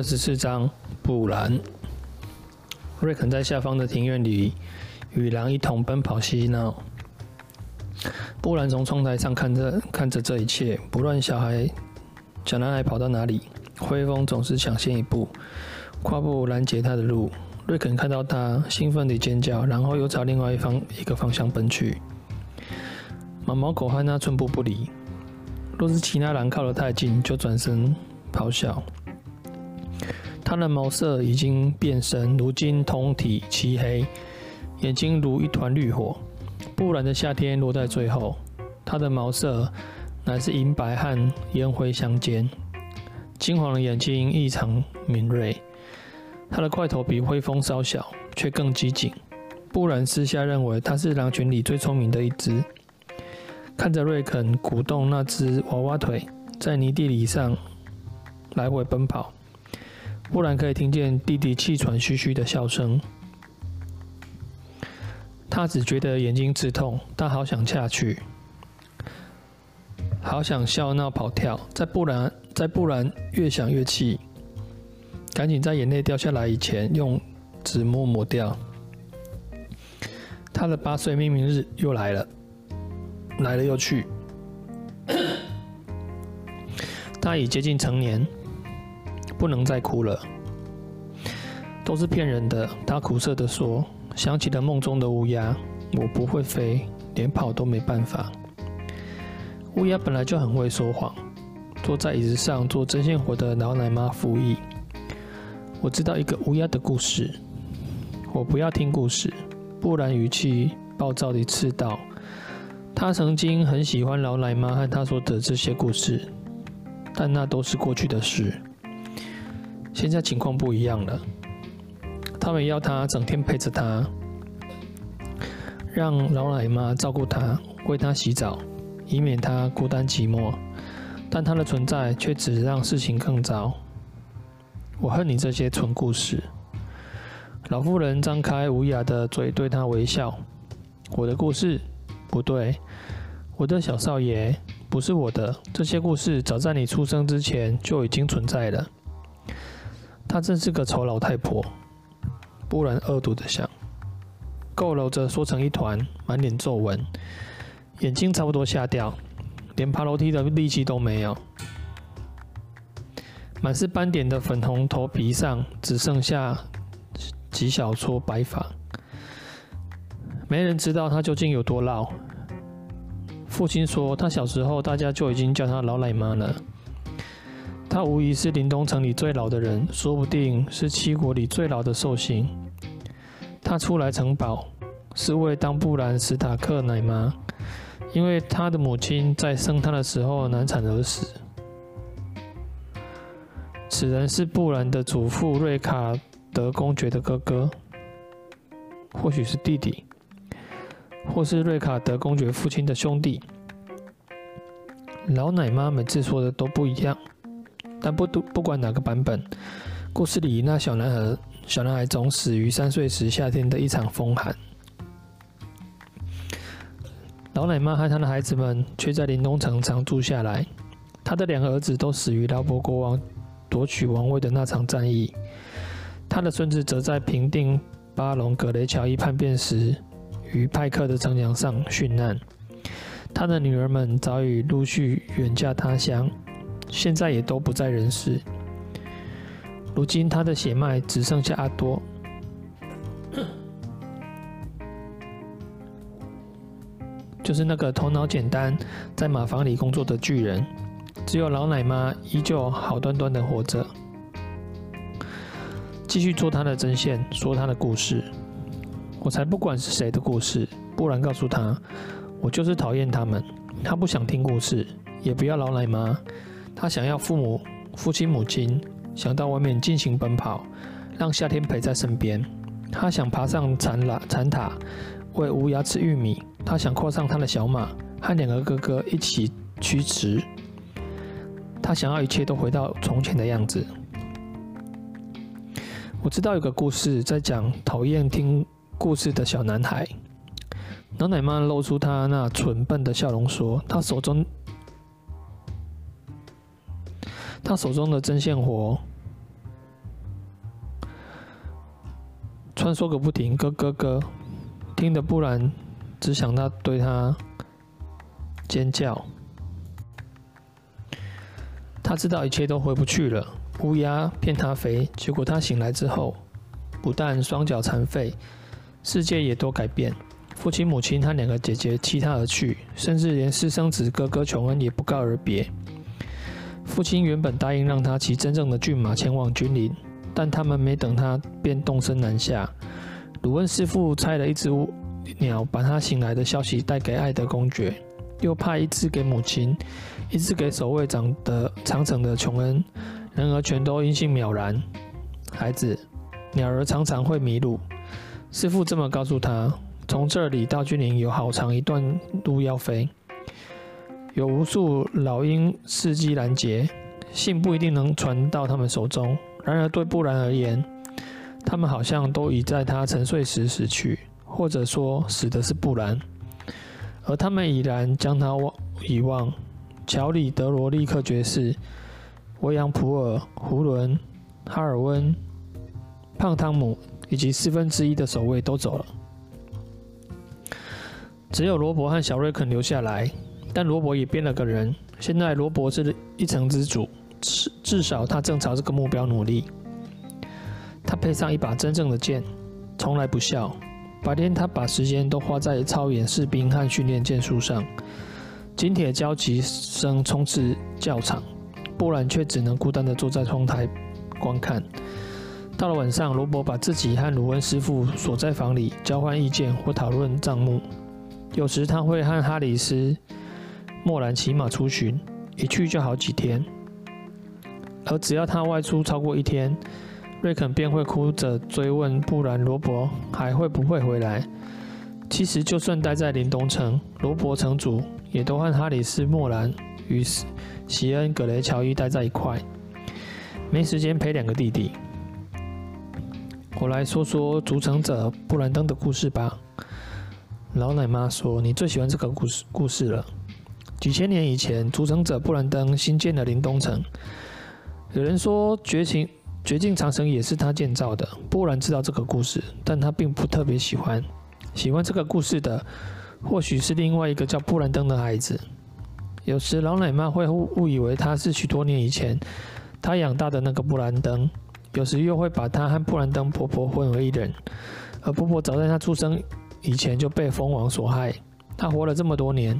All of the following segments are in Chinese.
二十四章，布兰。瑞肯在下方的庭院里与狼一同奔跑嬉闹。布兰从窗台上看着看着这一切，不论小孩小男孩跑到哪里，灰风总是抢先一步，跨步拦截他的路。瑞肯看到他，兴奋地尖叫，然后又朝另外一方一个方向奔去。毛毛狗和他寸步不离，若是其他狼靠得太近，就转身咆哮。他的毛色已经变深，如今通体漆黑，眼睛如一团绿火。布兰的夏天落在最后，他的毛色乃是银白和烟灰相间，金黄的眼睛异常敏锐。他的块头比灰风稍小，却更机警。布兰私下认为他是狼群里最聪明的一只。看着瑞肯鼓动那只娃娃腿在泥地里上来回奔跑。不然可以听见弟弟气喘吁吁的笑声，他只觉得眼睛刺痛，他好想下去，好想笑闹跑跳。在不然在不然越想越气，赶紧在眼泪掉下来以前用纸抹抹掉。他的八岁命名日又来了，来了又去，他已接近成年。不能再哭了，都是骗人的。他苦涩地说：“想起了梦中的乌鸦，我不会飞，连跑都没办法。”乌鸦本来就很会说谎。坐在椅子上做针线活的老奶妈附议：“我知道一个乌鸦的故事。”我不要听故事。不然语气暴躁地斥道：“他曾经很喜欢老奶妈和他说的这些故事，但那都是过去的事。”现在情况不一样了，他们要他整天陪着他，让老奶妈照顾他，为他洗澡，以免他孤单寂寞。但他的存在却只让事情更糟。我恨你这些蠢故事。老妇人张开无牙的嘴对他微笑。我的故事？不对，我的小少爷，不是我的。这些故事早在你出生之前就已经存在了。她真是个丑老太婆，布兰恶毒地想，佝偻着缩成一团，满脸皱纹，眼睛差不多瞎掉，连爬楼梯的力气都没有。满是斑点的粉红头皮上只剩下几小撮白发，没人知道她究竟有多老。父亲说，她小时候大家就已经叫她老奶妈了。他无疑是林东城里最老的人，说不定是七国里最老的寿星。他初来城堡是为当布兰史塔克奶妈，因为他的母亲在生他的时候难产而死。此人是布兰的祖父瑞卡德公爵的哥哥，或许是弟弟，或是瑞卡德公爵父亲的兄弟。老奶妈每次说的都不一样。但不不不管哪个版本，故事里那小男孩小男孩总死于三岁时夏天的一场风寒。老奶妈和她的孩子们却在林东城常住下来。她的两个儿子都死于劳勃国王夺取王位的那场战役。她的孙子则在平定巴隆格雷乔伊叛变时，于派克的城墙上殉难。她的女儿们早已陆续远嫁他乡。现在也都不在人世。如今他的血脉只剩下阿多，就是那个头脑简单，在马房里工作的巨人。只有老奶妈依旧好端端的活着，继续做他的针线，说他的故事。我才不管是谁的故事。不然告诉他，我就是讨厌他们。他不想听故事，也不要老奶妈。他想要父母、父亲、母亲，想到外面尽情奔跑，让夏天陪在身边。他想爬上残塔，残塔喂乌鸦吃玉米。他想跨上他的小马，和两个哥哥一起驱驰。他想要一切都回到从前的样子。我知道有个故事在讲讨厌听故事的小男孩。老奶妈露出她那蠢笨的笑容，说：“她手中。”他手中的针线活穿梭个不停，咯咯咯，听得不然只想他对他尖叫。他知道一切都回不去了，乌鸦骗他肥，结果他醒来之后，不但双脚残废，世界也都改变。父亲、母亲和两个姐姐弃他而去，甚至连私生子哥哥琼恩也不告而别。父亲原本答应让他骑真正的骏马前往君临，但他们没等他便动身南下。鲁恩师傅拆了一只鸟把他醒来的消息带给爱德公爵，又派一只给母亲，一只给守卫长的长城的琼恩，然而全都音信渺然。孩子，鸟儿常常会迷路，师傅这么告诉他。从这里到君临有好长一段路要飞，有无数老鹰伺机拦截，信不一定能传到他们手中。然而对布兰而言，他们好像都已在他沉睡时死去，或者说死的是布兰，而他们已然将他忘遗忘。乔里、德罗、利克爵士、维扬普尔、胡伦、哈尔温、胖汤姆以及四分之一的守卫都走了。只有罗伯和小瑞肯留下来，但罗伯也变了个人。现在罗伯是一城之主，至至少他正朝这个目标努力。他配上一把真正的剑，从来不笑。白天他把时间都花在操演士兵和训练剑术上。金铁交击声充斥教场，波兰却只能孤单地坐在窗台观看。到了晚上，罗伯把自己和鲁恩师傅锁在房里，交换意见或讨论账目。有时他会和哈里斯·莫兰骑马出巡，一去就好几天。而只要他外出超过一天，瑞肯便会哭着追问布兰·罗伯还会不会回来。其实，就算待在林东城，罗伯城主也都和哈里斯·莫兰与席恩·葛雷乔伊待在一块，没时间陪两个弟弟。我来说说筑城者布兰登的故事吧。老奶妈说：“你最喜欢这个故事故事了。几千年以前，筑城者布兰登新建了林东城。有人说绝情绝境长城也是他建造的。布兰知道这个故事，但他并不特别喜欢。喜欢这个故事的，或许是另外一个叫布兰登的孩子。有时老奶妈会误误以为他是许多年以前他养大的那个布兰登，有时又会把他和布兰登婆婆混为一人。而婆婆早在他出生。”以前就被蜂王所害，他活了这么多年，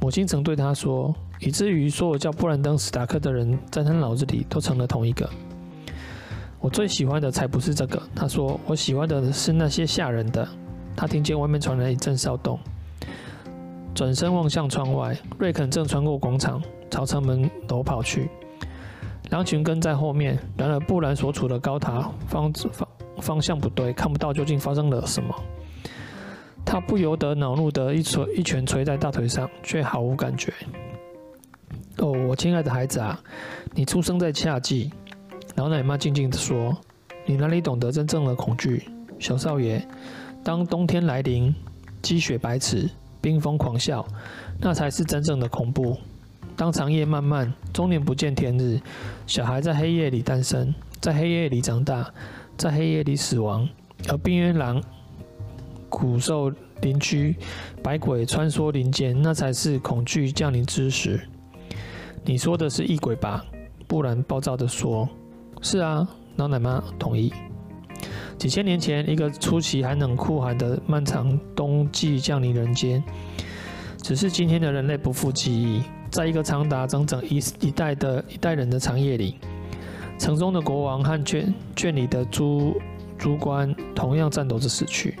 母亲曾对他说，以至于所有叫布兰登·史达克的人，在他脑子里都成了同一个。我最喜欢的才不是这个，他说，我喜欢的是那些吓人的。他听见外面传来一阵骚动，转身望向窗外，瑞肯正穿过广场，朝城门楼跑去，狼群跟在后面。然而布兰所处的高塔方方方向不对，看不到究竟发生了什么。他不由得恼怒地一锤一拳捶在大腿上，却毫无感觉。哦，我亲爱的孩子啊，你出生在夏季。老奶妈静静地说：“你哪里懂得真正的恐惧，小少爷？当冬天来临，积雪白齿，冰风狂啸，那才是真正的恐怖。当长夜漫漫，终年不见天日，小孩在黑夜里诞生，在黑夜里长大，在黑夜里死亡，而冰原狼。”骨兽林区，百鬼穿梭林间，那才是恐惧降临之时。你说的是异鬼吧？布兰暴躁地说：“是啊。”老奶妈同意。几千年前，一个出奇寒冷酷寒的漫长冬季降临人间，只是今天的人类不复记忆。在一个长达整整一一代的一代人的长夜里，城中的国王和圈圈里的诸诸官同样颤抖着死去。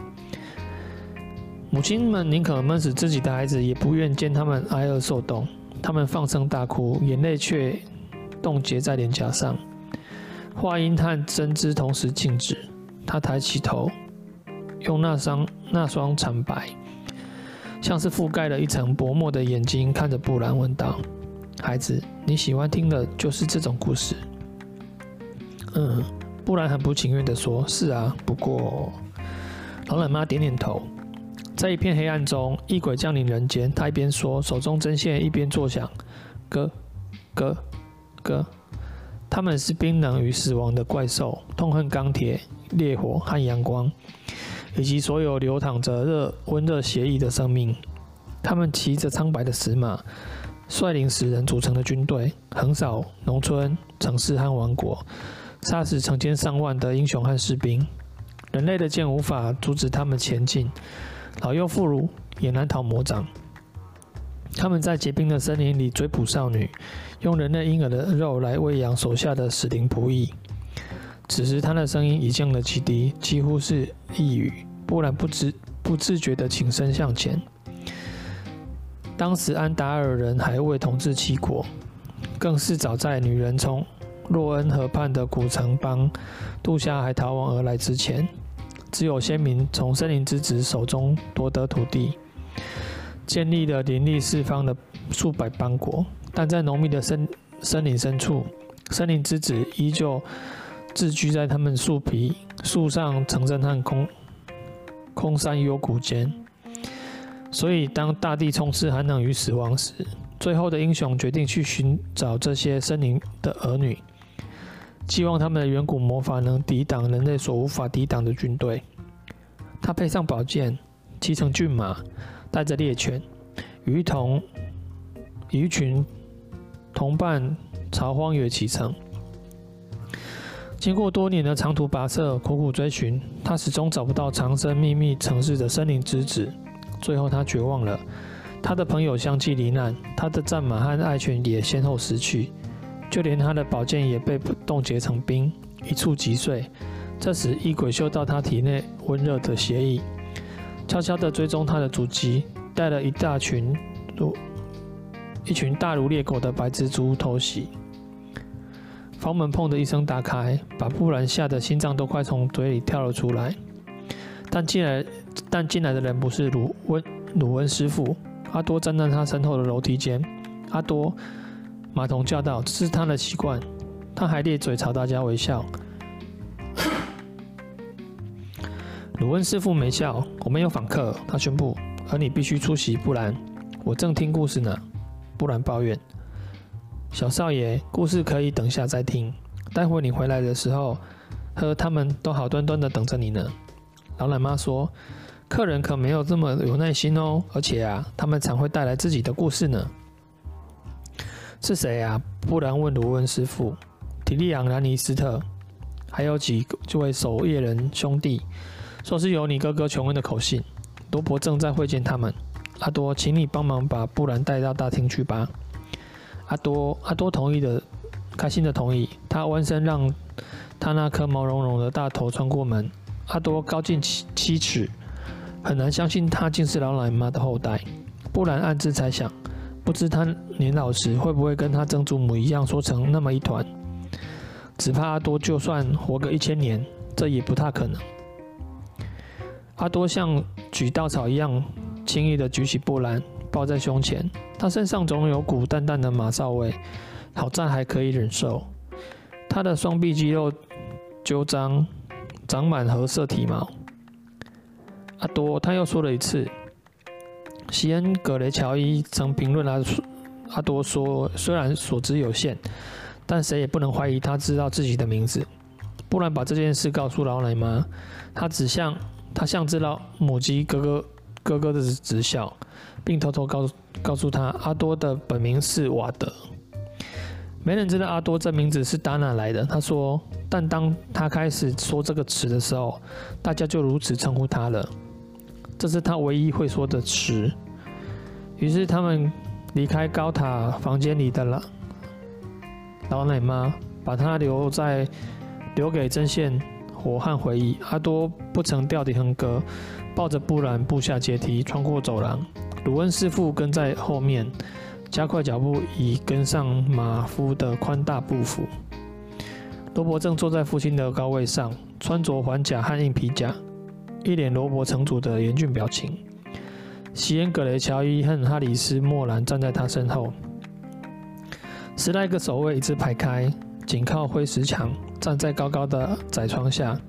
母亲们宁可闷死自己的孩子，也不愿见他们挨饿受冻。他们放声大哭，眼泪却冻结在脸颊上。话音和针织同时静止。他抬起头，用那双那双惨白，像是覆盖了一层薄膜的眼睛看着布兰，问道：“孩子，你喜欢听的就是这种故事？”嗯，布兰很不情愿地说：“是啊，不过……”老奶妈点点头。在一片黑暗中，异鬼降临人间。他一边说，手中针线一边作响，咯，咯，咯。他们是冰冷与死亡的怪兽，痛恨钢铁、烈火和阳光，以及所有流淌着热温热血液的生命。他们骑着苍白的死马，率领死人组成的军队，横扫农村、城市和王国，杀死成千上万的英雄和士兵。人类的剑无法阻止他们前进，老幼妇孺也难逃魔掌。他们在结冰的森林里追捕少女，用人类婴儿的肉来喂养手下的死灵仆役。此时，他的声音已降了极低，几乎是呓语。波兰不知不自觉地倾身向前。当时安达尔人还未统治七国，更是早在女人从洛恩河畔的古城邦杜夏还逃亡而来之前，只有先民从森林之子手中夺得土地，建立了林立四方的数百邦国。但在浓密的森森林深处，森林之子依旧自居在他们树皮、树上城镇和空空山幽谷间。所以，当大地充斥寒冷与死亡时，最后的英雄决定去寻找这些森林的儿女，希望他们的远古魔法能抵挡人类所无法抵挡的军队。他配上宝剑，骑乘骏马，带着猎犬，与一同与一群同伴朝荒野启程。经过多年的长途跋涉、苦苦追寻，他始终找不到藏身秘密城市的森林之子。最后，他绝望了。他的朋友相继罹难，他的战马和爱犬也先后死去，就连他的宝剑也被冻结成冰，一触即碎。这时，异鬼嗅到他体内温热的血液，悄悄地追踪他的足迹，带了一大群如一群大如猎狗的白蜘蛛偷袭。房门砰的一声打开，把布兰吓得心脏都快从嘴里跳了出来。但进来，但进来的人不是鲁温鲁温师傅。阿多站在他身后的楼梯间。阿多，马童叫道：“这是他的习惯。”他还咧嘴朝大家微笑。鲁温师傅没笑。我们有访客，他宣布，而你必须出席，不然我正听故事呢。不然抱怨：“小少爷，故事可以等下再听。待会你回来的时候，和他们都好端端的等着你呢。”老奶妈说：“客人可没有这么有耐心哦，而且啊，他们常会带来自己的故事呢。”是谁啊？布兰问卢温师傅。提利昂·兰尼斯特，还有几位守夜人兄弟，说是有你哥哥琼恩的口信。罗伯正在会见他们。阿多，请你帮忙把布兰带到大厅去吧。阿多，阿多同意的，开心的同意。他弯身让他那颗毛茸茸的大头穿过门。阿多高近七七尺，很难相信他竟是老奶妈的后代。布兰暗自猜想，不知他年老时会不会跟他曾祖母一样缩成那么一团。只怕阿多就算活个一千年，这也不太可能。阿多像举稻草一样轻易地举起布兰，抱在胸前。他身上总有股淡淡的马臊味，好在还可以忍受。他的双臂肌肉纠张。长满褐色体毛。阿多，他又说了一次。西恩·葛雷乔伊曾评论阿阿多说：“虽然所知有限，但谁也不能怀疑他知道自己的名字。”布兰把这件事告诉老奶妈，他只像他像只老母鸡咯咯咯咯的直笑，并偷偷告告诉他阿多的本名是瓦德。没人知道阿多这名字是打哪来的。他说，但当他开始说这个词的时候，大家就如此称呼他了。这是他唯一会说的词。于是他们离开高塔房间里的老老奶妈，把他留在留给针线火和回忆。阿多不曾掉底横格，抱着布兰步下阶梯，穿过走廊。鲁恩师傅跟在后面。加快脚步，以跟上马夫的宽大步幅。罗伯正坐在父亲的高位上，穿着环甲和硬皮甲，一脸罗伯城主的严峻表情。席恩·格雷乔伊和哈里斯·莫兰站在他身后。十来个守卫一字排开，紧靠灰石墙，站在高高的窄窗下。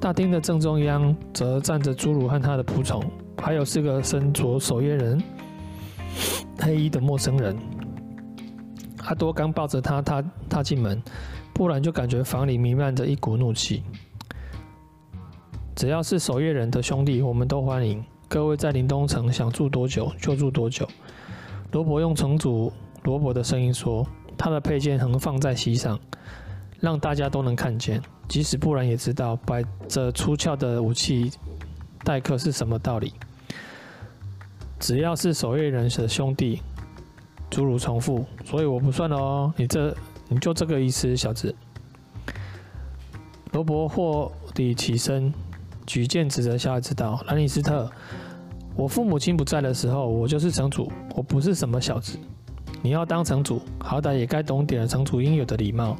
大厅的正中央则站着侏儒和他的仆从，还有四个身着守夜人。黑衣的陌生人，阿多刚抱着他踏踏进门，不然就感觉房里弥漫着一股怒气。只要是守夜人的兄弟，我们都欢迎。各位在林东城想住多久就住多久。罗伯用城主罗伯的声音说：“他的佩剑横放在膝上，让大家都能看见。即使不然也知道摆着出鞘的武器待客是什么道理。只要是守夜人的兄弟。”诸如重复，所以我不算了哦。你这，你就这个意思，小子。罗伯霍里起身，举剑指着小孩子道：“兰尼斯特，我父母亲不在的时候，我就是城主，我不是什么小子。你要当城主，好歹也该懂点城主应有的礼貌。”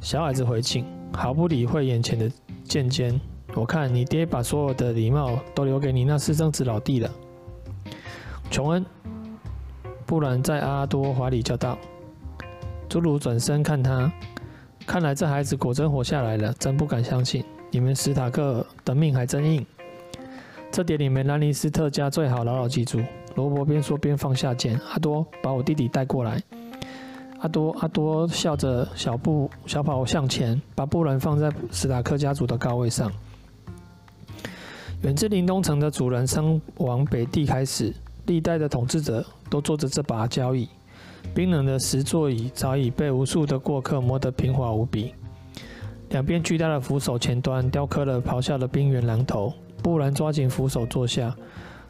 小矮子回敬，毫不理会眼前的剑尖。我看你爹把所有的礼貌都留给你那私生子老弟了，琼恩。布兰在阿多怀里叫道：“侏儒转身看他，看来这孩子果真活下来了，真不敢相信。你们史塔克的命还真硬，这点你们兰尼斯特家最好牢牢记住。”罗伯边说边放下剑。阿多，把我弟弟带过来。阿多，阿多笑着小步小跑向前，把布兰放在史塔克家族的高位上。远至林东城的主人生往北地开始。历代的统治者都坐着这把交椅，冰冷的石座椅早已被无数的过客磨得平滑无比。两边巨大的扶手前端雕刻了咆哮的冰原狼头。布兰抓紧扶手坐下，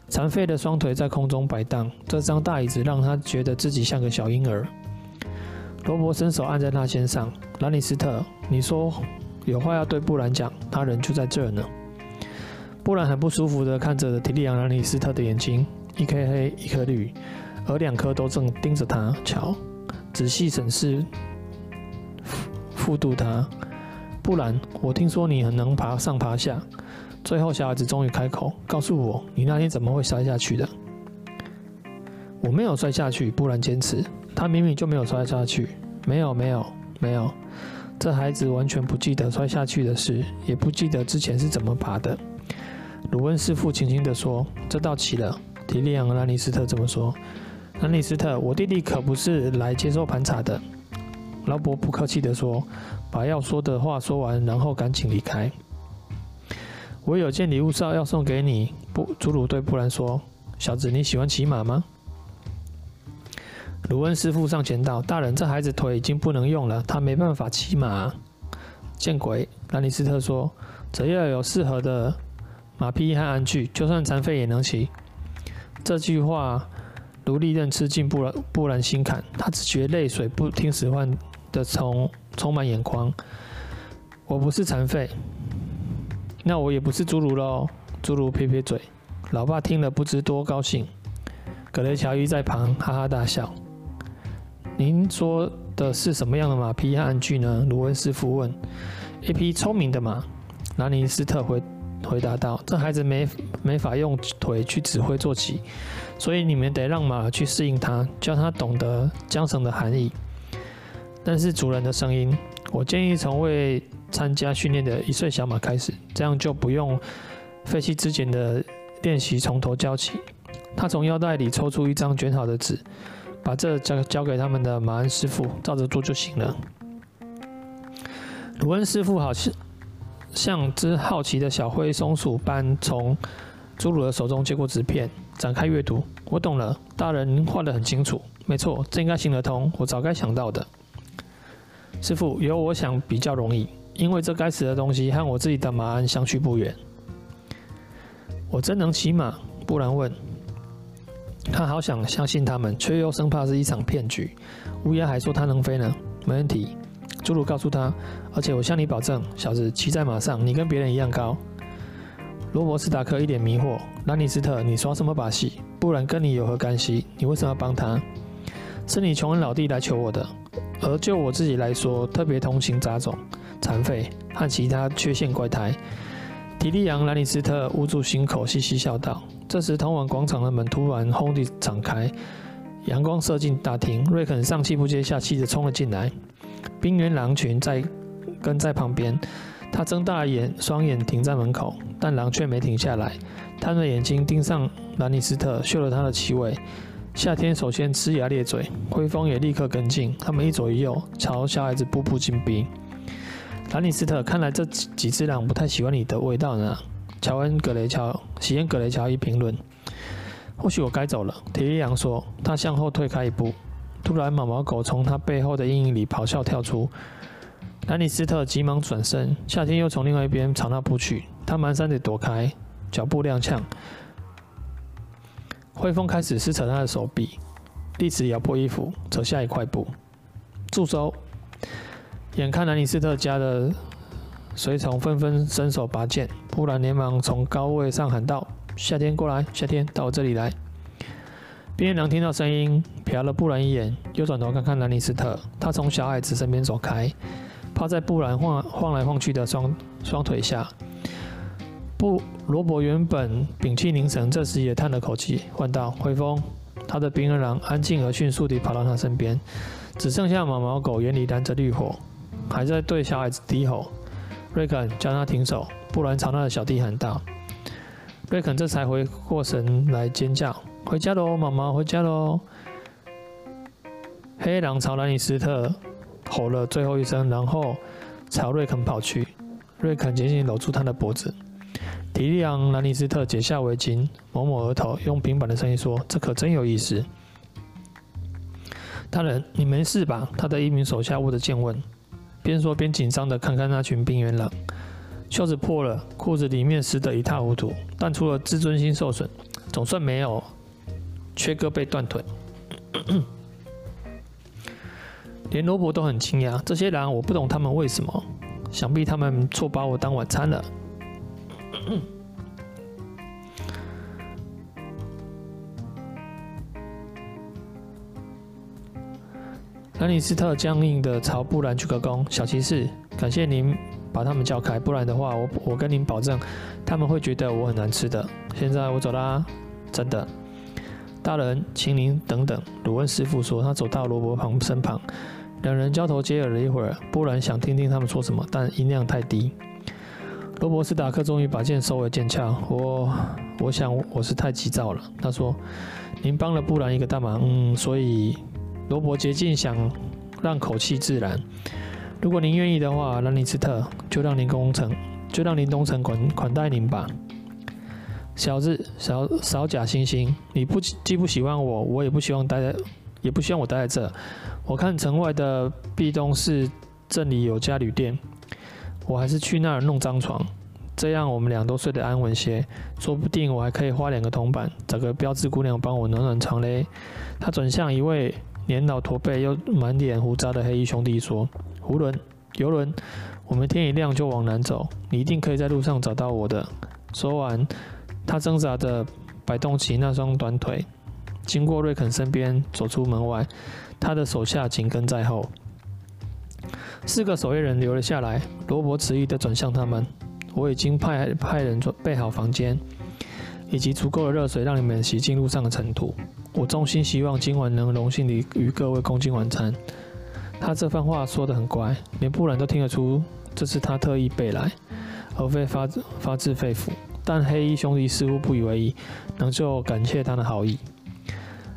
残废的双腿在空中摆荡。这张大椅子让他觉得自己像个小婴儿。罗伯伸手按在他肩上：“兰尼斯特，你说有话要对布兰讲，他人就在这儿呢。”布兰很不舒服地看着提利昂·兰尼斯特的眼睛。一颗黑，一颗绿，而两颗都正盯着他瞧，仔细审视、复度他。不然，我听说你很能爬上爬下。最后，小孩子终于开口，告诉我，你那天怎么会摔下去的？我没有摔下去。不然坚持，他明明就没有摔下去。没有，没有，没有。这孩子完全不记得摔下去的事，也不记得之前是怎么爬的。鲁恩师傅轻轻地说：“这道奇了。”提利昂和·兰尼斯特这么说：“兰尼斯特，我弟弟可不是来接受盘查的。”劳勃不客气地说：“把要说的话说完，然后赶紧离开。”我有件礼物是要送给你。布祖鲁对布兰说：“小子，你喜欢骑马吗？”鲁恩师傅上前道：“大人，这孩子腿已经不能用了，他没办法骑马。”见鬼！兰尼斯特说：“只要有适合的马匹和鞍具，就算残废也能骑。”这句话如利刃刺进布兰布兰心坎，他只觉泪水不听使唤的充充满眼眶。我不是残废，那我也不是侏儒喽。侏儒撇撇嘴，老爸听了不知多高兴。格雷乔伊在旁哈哈大笑。您说的是什么样的马匹和鞍具呢？卢恩师傅问。一匹聪明的马，兰尼斯特回。回答道：“这孩子没没法用腿去指挥坐骑，所以你们得让马去适应他，教他懂得缰绳的含义。但是主人的声音，我建议从未参加训练的一岁小马开始，这样就不用废弃之前的练习，从头教起。”他从腰带里抽出一张卷好的纸，把这交交给他们的马恩师傅，照着做就行了。鲁恩师傅好像。像只好奇的小灰松鼠般，从侏儒的手中接过纸片，展开阅读。我懂了，大人画得很清楚。没错，这应该行得通。我早该想到的。师傅，有我想比较容易，因为这该死的东西和我自己的马鞍相去不远。我真能骑马？布兰问。他好想相信他们，却又生怕是一场骗局。乌鸦还说他能飞呢。没问题。侏儒告诉他，而且我向你保证，小子骑在马上，你跟别人一样高。罗伯斯达克一脸迷惑：“兰尼斯特，你耍什么把戏？不然跟你有何干系？你为什么要帮他？是你穷人老弟来求我的。而就我自己来说，特别同情杂种、残废和其他缺陷怪胎。”提利昂·兰尼斯特捂住心口，嘻嘻笑道。这时，通往广场的门突然轰地敞开，阳光射进大厅，瑞肯上气不接下气地冲了进来。冰原狼群在跟在旁边，他睁大了眼，双眼停在门口，但狼却没停下来。他的眼睛盯上兰尼斯特，嗅了他的气味，夏天首先呲牙咧嘴，灰风也立刻跟进。他们一左一右朝小孩子步步紧逼。兰尼斯特，看来这几只狼不太喜欢你的味道呢。乔恩·格雷乔、喜恩·格雷乔伊评论。或许我该走了，提利昂说。他向后退开一步，突然毛毛狗从他背后的阴影里咆哮跳出。兰尼斯特急忙转身，夏天又从另外一边朝那扑去。他蹒跚地躲开，脚步踉跄。灰风开始撕扯他的手臂，利齿咬破衣服，走下一块布。住手！眼看兰尼斯特家的随从纷纷伸手拔剑，布兰连忙从高位上喊道：“夏天过来，夏天到我这里来。”边缘狼听到声音，瞟了布兰一眼，又转头看看兰尼斯特。他从小矮子身边走开，趴在布兰晃晃来晃去的双双腿下。不，罗伯原本屏气凝神，这时也叹了口气，问道：“灰风！”他的边缘狼安静而迅速地跑到他身边，只剩下毛毛狗眼里燃着绿火，还在对小矮子低吼。瑞肯叫他停手，布兰朝他的小弟喊道：“瑞肯，这才回过神来尖叫：‘回家喽，毛毛，回家喽！’黑狼朝兰尼斯特吼了最后一声，然后朝瑞肯跑去。瑞肯紧紧搂住他的脖子。提利昂·兰尼斯特解下围巾，抹抹额头，用平板的声音说：“这可真有意思。”大人，你没事吧？他的一名手下握着剑问，边说边紧张的看看那群冰原狼。袖子破了，裤子里面湿得一塌糊涂，但除了自尊心受损，总算没有缺胳膊断腿。连罗伯都很惊讶，这些狼我不懂他们为什么，想必他们错把我当晚餐了。兰尼斯特僵硬地朝布兰鞠个躬：“小骑士，感谢您把他们叫开，不然的话，我我跟您保证，他们会觉得我很难吃的。现在我走啦，真的。”大人，请您等等。”鲁恩师傅说。他走到罗伯旁身旁，两人交头接耳了一会儿。布兰想听听他们说什么，但音量太低。罗伯斯达克终于把剑收回剑鞘。我，我想我是太急躁了。他说：“您帮了布兰一个大忙，嗯，所以罗伯竭尽想让口气自然。如果您愿意的话，兰尼斯特，就让林东城，就让林东城款款待您吧。”小子，少少假惺惺！你不既不喜欢我，我也不希望待在，也不希望我待在这。我看城外的壁东市镇里有家旅店。我还是去那儿弄张床，这样我们俩都睡得安稳些。说不定我还可以花两个铜板找个标致姑娘帮我暖暖床嘞。他转向一位年老驼背又满脸胡渣的黑衣兄弟说：“胡伦，游轮，我们天一亮就往南走，你一定可以在路上找到我的。”说完，他挣扎着摆动起那双短腿，经过瑞肯身边走出门外，他的手下紧跟在后。四个守夜人留了下来。罗伯迟疑地转向他们：“我已经派派人准备好房间，以及足够的热水让你们洗净路上的尘土。我衷心希望今晚能荣幸地与各位共进晚餐。”他这番话说得很乖，连布兰都听得出这是他特意背来，而非发自发自肺腑。但黑衣兄弟似乎不以为意，仍旧感谢他的好意。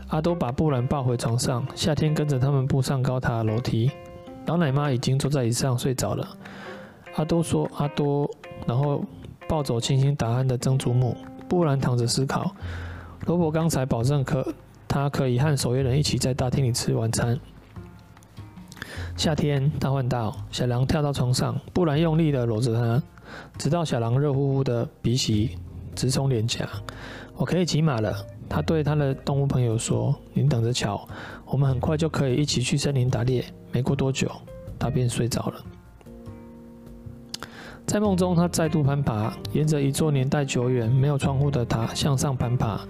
阿多把布兰抱回床上，夏天跟着他们步上高塔楼梯。老奶妈已经坐在椅子上睡着了。阿多说：“阿多。”然后抱走清新打鼾的曾祖母。布兰躺着思考。罗伯刚才保证可他可以和守夜人一起在大厅里吃晚餐。夏天，他唤道。小狼跳到床上，布兰用力地搂着他，直到小狼热乎乎的鼻息直冲脸颊。我可以骑马了。他对他的动物朋友说：“您等着瞧，我们很快就可以一起去森林打猎。”没过多久，他便睡着了。在梦中，他再度攀爬，沿着一座年代久远、没有窗户的塔向上攀爬，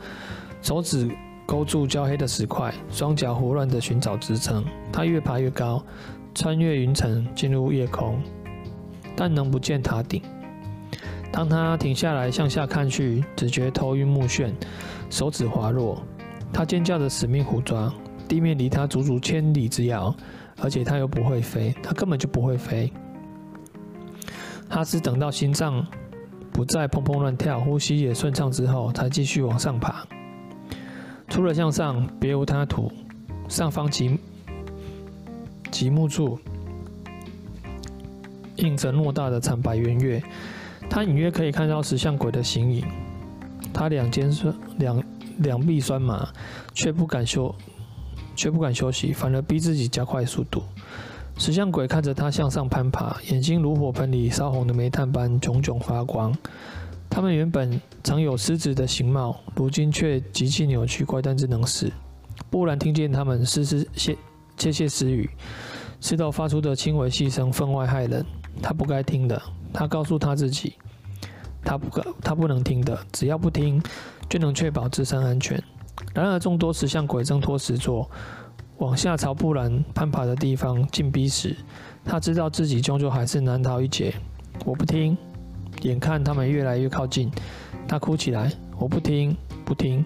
手指勾住焦黑的石块，双脚胡乱地寻找支撑。他越爬越高，穿越云层，进入夜空，但能不见塔顶。当他停下来向下看去，只觉头晕目眩，手指滑落。他尖叫着死命胡抓，地面离他足足千里之遥，而且他又不会飞，他根本就不会飞。哈斯等到心脏不再砰砰乱跳，呼吸也顺畅之后，才继续往上爬。除了向上，别无他途。上方极极目处，映着偌大的惨白圆月，他隐约可以看到石像鬼的形影。他两肩酸，两两臂酸麻，却不敢休，却不敢休息，反而逼自己加快速度。石像鬼看着他向上攀爬，眼睛如火盆里烧红的煤炭般炯炯发光。他们原本常有狮子的形貌，如今却极其扭曲，怪诞之能事。布兰听见他们丝丝窃窃窃私语，石头发出的轻微细声分外骇人。他不该听的，他告诉他自己，他不可，他不能听的。只要不听，就能确保自身安全。然而，众多石像鬼挣脱石座，往下朝布兰攀爬的地方进逼时，他知道自己终究还是难逃一劫。我不听。眼看他们越来越靠近，他哭起来：“我不听，不听。”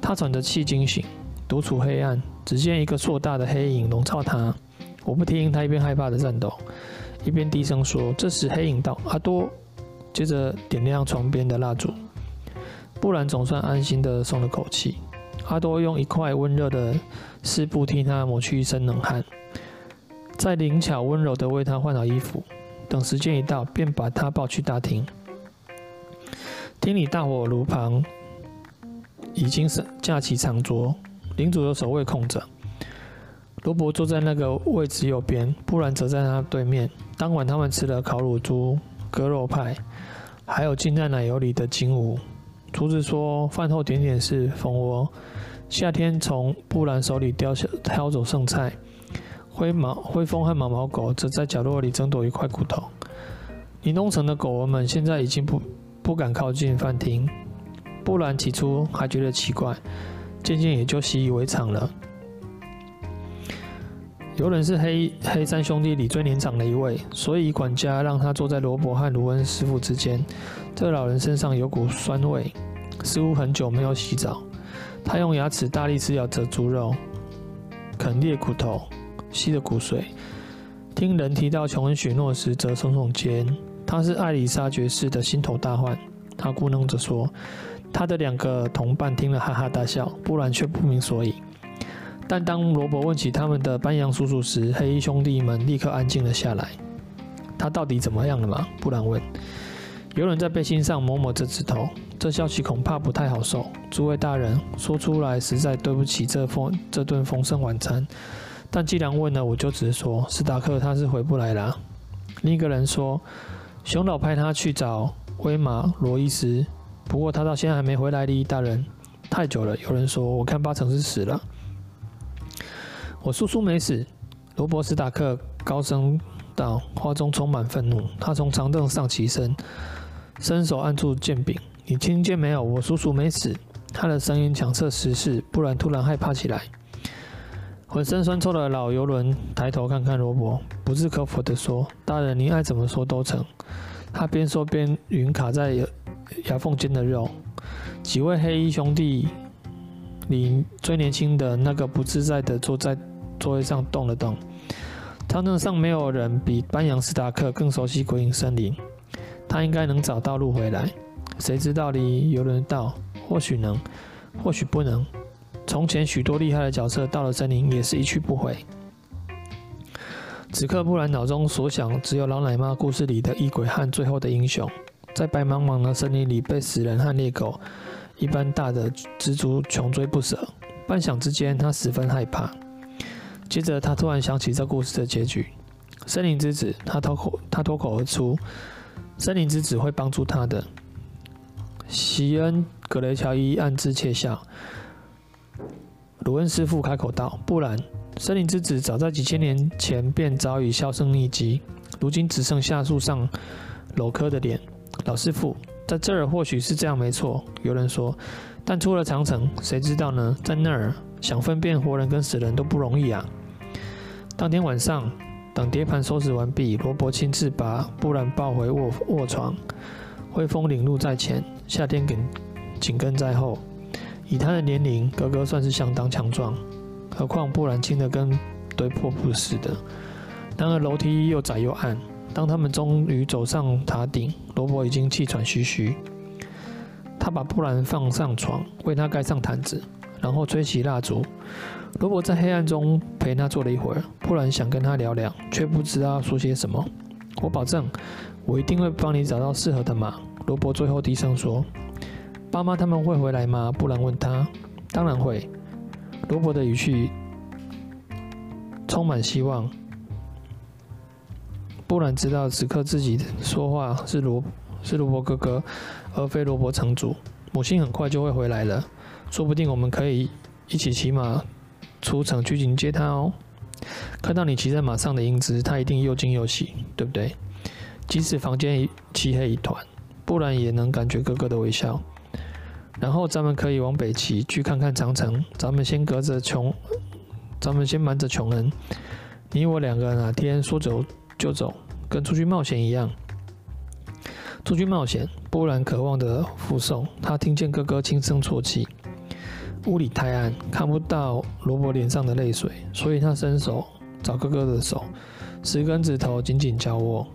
他喘着气惊醒。独处黑暗，只见一个硕大的黑影笼罩他。我不听，他一边害怕的颤抖，一边低声说：“这时，黑影道：‘阿多。’接着点亮床边的蜡烛。布兰总算安心的松了口气。阿多用一块温热的湿布替他抹去一身冷汗，再灵巧温柔的为他换好衣服。等时间一到，便把他抱去大厅。厅里大火炉旁已经是架起长桌。领主的守卫空着，罗伯坐在那个位置右边，布兰则在他对面。当晚他们吃了烤乳猪、割肉派，还有浸在奶油里的金乌。厨子说，饭后点点是蜂窝。夏天从布兰手里叼下挑走剩菜，灰毛灰蜂和毛毛狗则在角落里争夺一块骨头。林东城的狗儿们现在已经不不敢靠近饭厅。布兰起初还觉得奇怪。渐渐也就习以为常了。尤伦是黑黑三兄弟里最年长的一位，所以管家让他坐在罗伯和卢恩师傅之间。这老人身上有股酸味，似乎很久没有洗澡。他用牙齿大力撕咬着猪肉，啃裂骨头，吸着骨髓。听人提到琼恩许诺时，则耸耸肩。他是艾里莎爵士的心头大患。他咕哝着说。他的两个同伴听了哈哈大笑，不然却不明所以。但当罗伯问起他们的班扬叔叔时，黑衣兄弟们立刻安静了下来。他到底怎么样了吗？布兰问。有人在背心上抹抹着指头。这消息恐怕不太好受。诸位大人，说出来实在对不起这丰这顿丰盛晚餐。但既然问了，我就直说，史达克他是回不来了。另一个人说，熊老派他去找威马罗伊斯。不过他到现在还没回来哩，大人，太久了。有人说，我看八成是死了。我叔叔没死，罗伯斯塔克高声道，话中充满愤怒。他从长凳上起身，伸手按住剑柄。你听见没有？我叔叔没死。他的声音响彻石室，布兰突然害怕起来。浑身酸臭的老游轮抬头看看罗伯，不置可否地说：“大人，您爱怎么说都成。”他边说边吮卡在牙缝间的肉，几位黑衣兄弟里最年轻的那个不自在地坐在座位上动了动。长城上没有人比班扬斯达克更熟悉鬼影森林，他应该能找到路回来。谁知道哩？有人道，或许能，或许不能。从前许多厉害的角色到了森林也是一去不回。此刻布兰脑中所想只有老奶妈故事里的异鬼和最后的英雄。在白茫茫的森林里，被死人和猎狗一般大的蜘蛛穷追不舍。半晌之间，他十分害怕。接着，他突然想起这故事的结局：森林之子。他脱口，他脱口而出：“森林之子会帮助他的。”席恩·格雷乔伊暗自窃笑。鲁恩师傅开口道：“不然，森林之子早在几千年前便早已销声匿迹，如今只剩下树上镂刻的脸。”老师傅，在这儿或许是这样，没错。有人说，但出了长城，谁知道呢？在那儿想分辨活人跟死人都不容易啊。当天晚上，等碟盘收拾完毕，罗伯亲自把布兰抱回卧卧床，灰风领路在前，夏天紧紧跟在后。以他的年龄，哥哥算是相当强壮，何况布兰轻得跟堆破布似的。然而楼梯又窄又暗。当他们终于走上塔顶，罗伯已经气喘吁吁。他把布兰放上床，为他盖上毯子，然后吹起蜡烛。罗伯在黑暗中陪他坐了一会儿，布兰想跟他聊聊，却不知道说些什么。我保证，我一定会帮你找到适合的马。罗伯最后低声说：“爸妈他们会回来吗？”布兰问他。“当然会。”罗伯的语气充满希望。布兰知道此刻自己说话是罗是罗伯哥哥，而非罗伯城主。母亲很快就会回来了，说不定我们可以一起骑马出城去迎接他哦。看到你骑在马上的英姿，他一定又惊又喜，对不对？即使房间漆黑一团，布兰也能感觉哥哥的微笑。然后咱们可以往北骑，去看看长城。咱们先隔着穷，咱们先瞒着穷人。你我两个哪天说走就走，跟出去冒险一样。出去冒险，波兰渴望的附送。他听见哥哥轻声啜泣。屋里太暗，看不到罗伯脸上的泪水，所以他伸手找哥哥的手，十根指头紧紧交握。